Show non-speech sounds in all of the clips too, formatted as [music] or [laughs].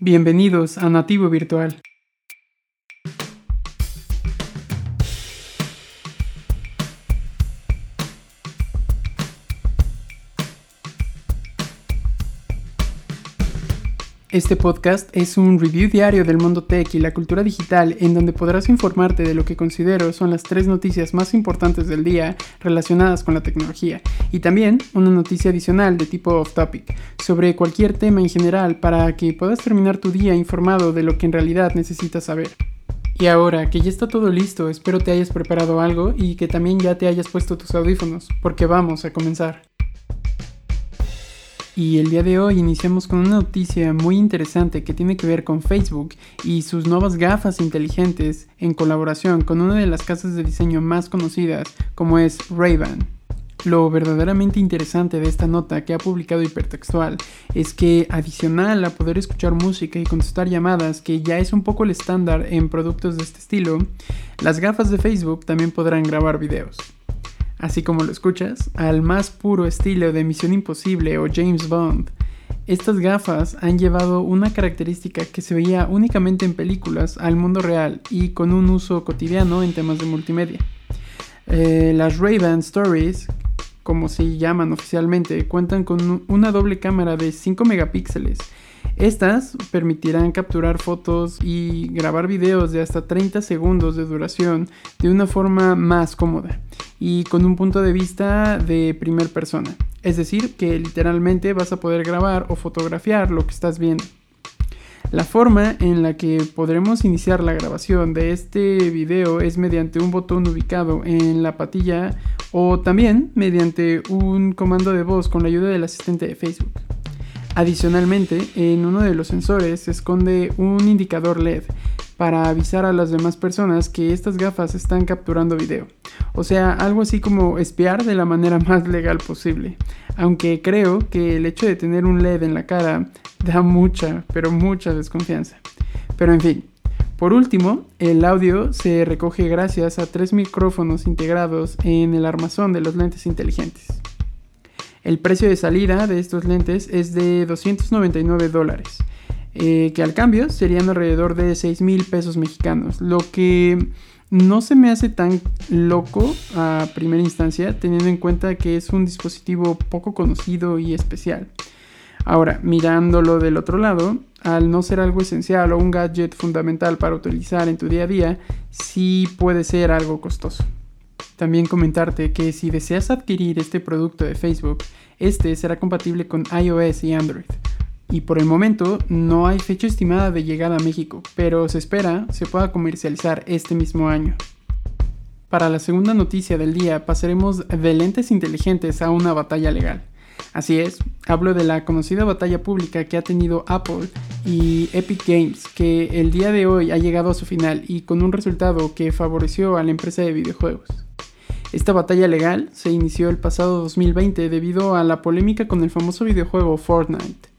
Bienvenidos a Nativo Virtual. Este podcast es un review diario del mundo tech y la cultura digital en donde podrás informarte de lo que considero son las tres noticias más importantes del día relacionadas con la tecnología y también una noticia adicional de tipo off topic sobre cualquier tema en general para que puedas terminar tu día informado de lo que en realidad necesitas saber. Y ahora que ya está todo listo, espero te hayas preparado algo y que también ya te hayas puesto tus audífonos, porque vamos a comenzar. Y el día de hoy iniciamos con una noticia muy interesante que tiene que ver con Facebook y sus nuevas gafas inteligentes en colaboración con una de las casas de diseño más conocidas como es Ray-Ban. Lo verdaderamente interesante de esta nota que ha publicado Hipertextual es que adicional a poder escuchar música y contestar llamadas, que ya es un poco el estándar en productos de este estilo, las gafas de Facebook también podrán grabar videos así como lo escuchas, al más puro estilo de Misión Imposible o James Bond. Estas gafas han llevado una característica que se veía únicamente en películas al mundo real y con un uso cotidiano en temas de multimedia. Eh, las Ray-Ban Stories, como se llaman oficialmente, cuentan con una doble cámara de 5 megapíxeles estas permitirán capturar fotos y grabar videos de hasta 30 segundos de duración de una forma más cómoda y con un punto de vista de primer persona. Es decir, que literalmente vas a poder grabar o fotografiar lo que estás viendo. La forma en la que podremos iniciar la grabación de este video es mediante un botón ubicado en la patilla o también mediante un comando de voz con la ayuda del asistente de Facebook. Adicionalmente, en uno de los sensores se esconde un indicador LED para avisar a las demás personas que estas gafas están capturando video. O sea, algo así como espiar de la manera [laughs] más legal posible. Aunque creo que el hecho de tener un LED en la cara da mucha, pero mucha desconfianza. Pero en fin, por último, el audio se recoge gracias a tres micrófonos integrados en el armazón de los lentes inteligentes. El precio de salida de estos lentes es de 299 dólares, eh, que al cambio serían alrededor de 6 mil pesos mexicanos, lo que no se me hace tan loco a primera instancia, teniendo en cuenta que es un dispositivo poco conocido y especial. Ahora, mirándolo del otro lado, al no ser algo esencial o un gadget fundamental para utilizar en tu día a día, sí puede ser algo costoso. También comentarte que si deseas adquirir este producto de Facebook, este será compatible con iOS y Android. Y por el momento no hay fecha estimada de llegada a México, pero se espera se pueda comercializar este mismo año. Para la segunda noticia del día pasaremos de lentes inteligentes a una batalla legal. Así es, hablo de la conocida batalla pública que ha tenido Apple y Epic Games, que el día de hoy ha llegado a su final y con un resultado que favoreció a la empresa de videojuegos. Esta batalla legal se inició el pasado 2020 debido a la polémica con el famoso videojuego Fortnite.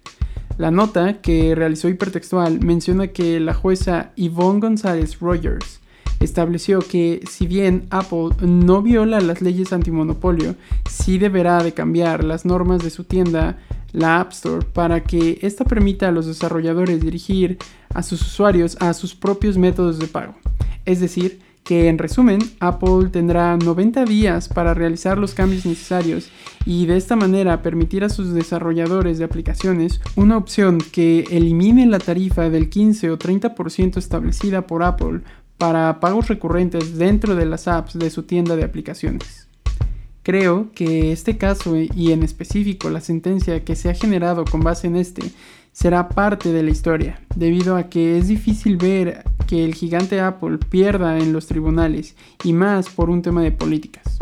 La nota que realizó Hipertextual menciona que la jueza Yvonne González Rogers estableció que si bien Apple no viola las leyes antimonopolio, sí deberá de cambiar las normas de su tienda, la App Store, para que ésta permita a los desarrolladores dirigir a sus usuarios a sus propios métodos de pago. Es decir, que en resumen Apple tendrá 90 días para realizar los cambios necesarios y de esta manera permitir a sus desarrolladores de aplicaciones una opción que elimine la tarifa del 15 o 30% establecida por Apple para pagos recurrentes dentro de las apps de su tienda de aplicaciones. Creo que este caso y en específico la sentencia que se ha generado con base en este será parte de la historia, debido a que es difícil ver que el gigante Apple pierda en los tribunales, y más por un tema de políticas.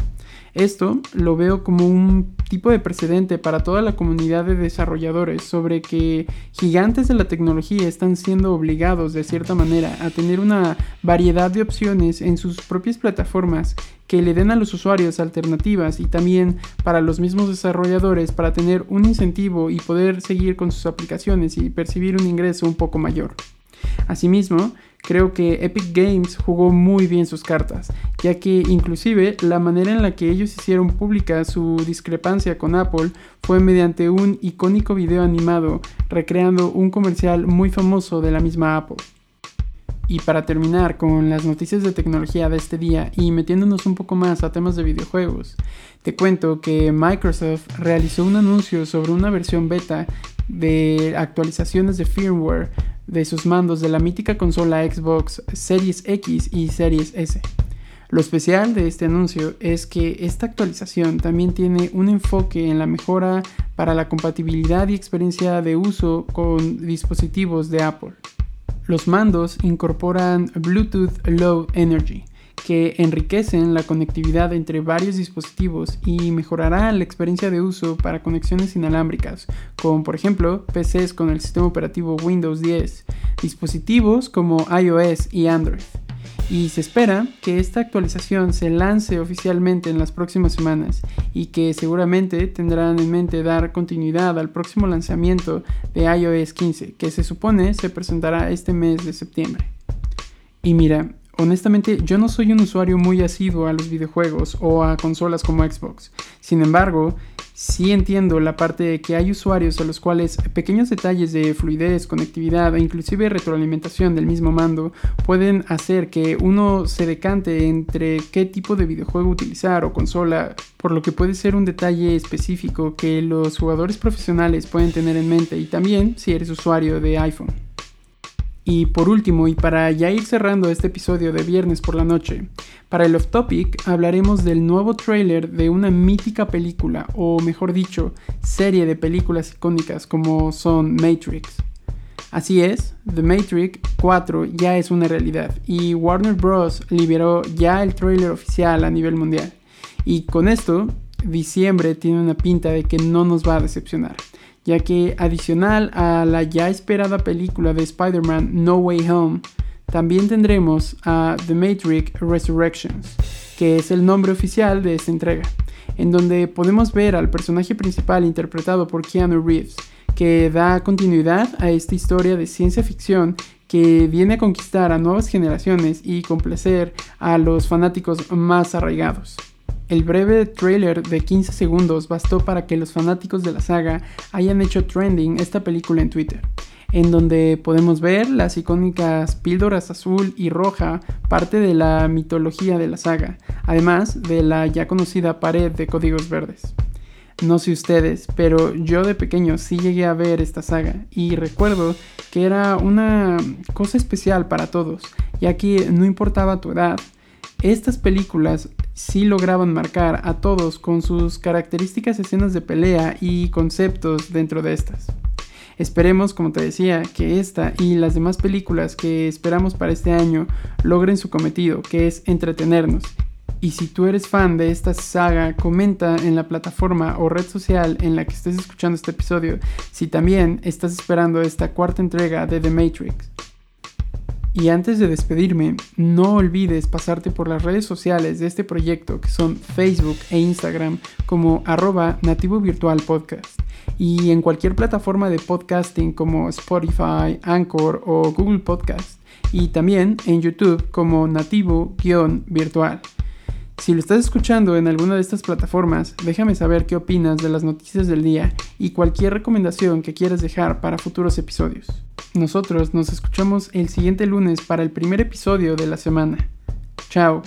Esto lo veo como un tipo de precedente para toda la comunidad de desarrolladores sobre que gigantes de la tecnología están siendo obligados de cierta manera a tener una variedad de opciones en sus propias plataformas que le den a los usuarios alternativas y también para los mismos desarrolladores para tener un incentivo y poder seguir con sus aplicaciones y percibir un ingreso un poco mayor. Asimismo, Creo que Epic Games jugó muy bien sus cartas, ya que inclusive la manera en la que ellos hicieron pública su discrepancia con Apple fue mediante un icónico video animado recreando un comercial muy famoso de la misma Apple. Y para terminar con las noticias de tecnología de este día y metiéndonos un poco más a temas de videojuegos, te cuento que Microsoft realizó un anuncio sobre una versión beta de actualizaciones de firmware de sus mandos de la mítica consola Xbox Series X y Series S. Lo especial de este anuncio es que esta actualización también tiene un enfoque en la mejora para la compatibilidad y experiencia de uso con dispositivos de Apple. Los mandos incorporan Bluetooth Low Energy, que enriquecen la conectividad entre varios dispositivos y mejorará la experiencia de uso para conexiones inalámbricas, como por ejemplo PCs con el sistema operativo Windows 10, dispositivos como iOS y Android. Y se espera que esta actualización se lance oficialmente en las próximas semanas y que seguramente tendrán en mente dar continuidad al próximo lanzamiento de iOS 15, que se supone se presentará este mes de septiembre. Y mira, Honestamente, yo no soy un usuario muy asiduo a los videojuegos o a consolas como Xbox. Sin embargo, sí entiendo la parte de que hay usuarios a los cuales pequeños detalles de fluidez, conectividad e inclusive retroalimentación del mismo mando pueden hacer que uno se decante entre qué tipo de videojuego utilizar o consola, por lo que puede ser un detalle específico que los jugadores profesionales pueden tener en mente y también si eres usuario de iPhone. Y por último, y para ya ir cerrando este episodio de viernes por la noche, para el off topic hablaremos del nuevo trailer de una mítica película, o mejor dicho, serie de películas icónicas como son Matrix. Así es, The Matrix 4 ya es una realidad y Warner Bros. liberó ya el trailer oficial a nivel mundial. Y con esto, diciembre tiene una pinta de que no nos va a decepcionar ya que adicional a la ya esperada película de Spider-Man No Way Home, también tendremos a The Matrix Resurrections, que es el nombre oficial de esta entrega, en donde podemos ver al personaje principal interpretado por Keanu Reeves, que da continuidad a esta historia de ciencia ficción que viene a conquistar a nuevas generaciones y complacer a los fanáticos más arraigados. El breve trailer de 15 segundos bastó para que los fanáticos de la saga hayan hecho trending esta película en Twitter, en donde podemos ver las icónicas píldoras azul y roja, parte de la mitología de la saga, además de la ya conocida pared de códigos verdes. No sé ustedes, pero yo de pequeño sí llegué a ver esta saga y recuerdo que era una cosa especial para todos, ya que no importaba tu edad, estas películas sí lograban marcar a todos con sus características escenas de pelea y conceptos dentro de estas. Esperemos, como te decía, que esta y las demás películas que esperamos para este año logren su cometido, que es entretenernos. Y si tú eres fan de esta saga, comenta en la plataforma o red social en la que estés escuchando este episodio si también estás esperando esta cuarta entrega de The Matrix. Y antes de despedirme, no olvides pasarte por las redes sociales de este proyecto que son Facebook e Instagram como arroba nativo virtual podcast y en cualquier plataforma de podcasting como Spotify, Anchor o Google Podcast y también en YouTube como nativo-virtual. Si lo estás escuchando en alguna de estas plataformas, déjame saber qué opinas de las noticias del día y cualquier recomendación que quieras dejar para futuros episodios. Nosotros nos escuchamos el siguiente lunes para el primer episodio de la semana. Chao.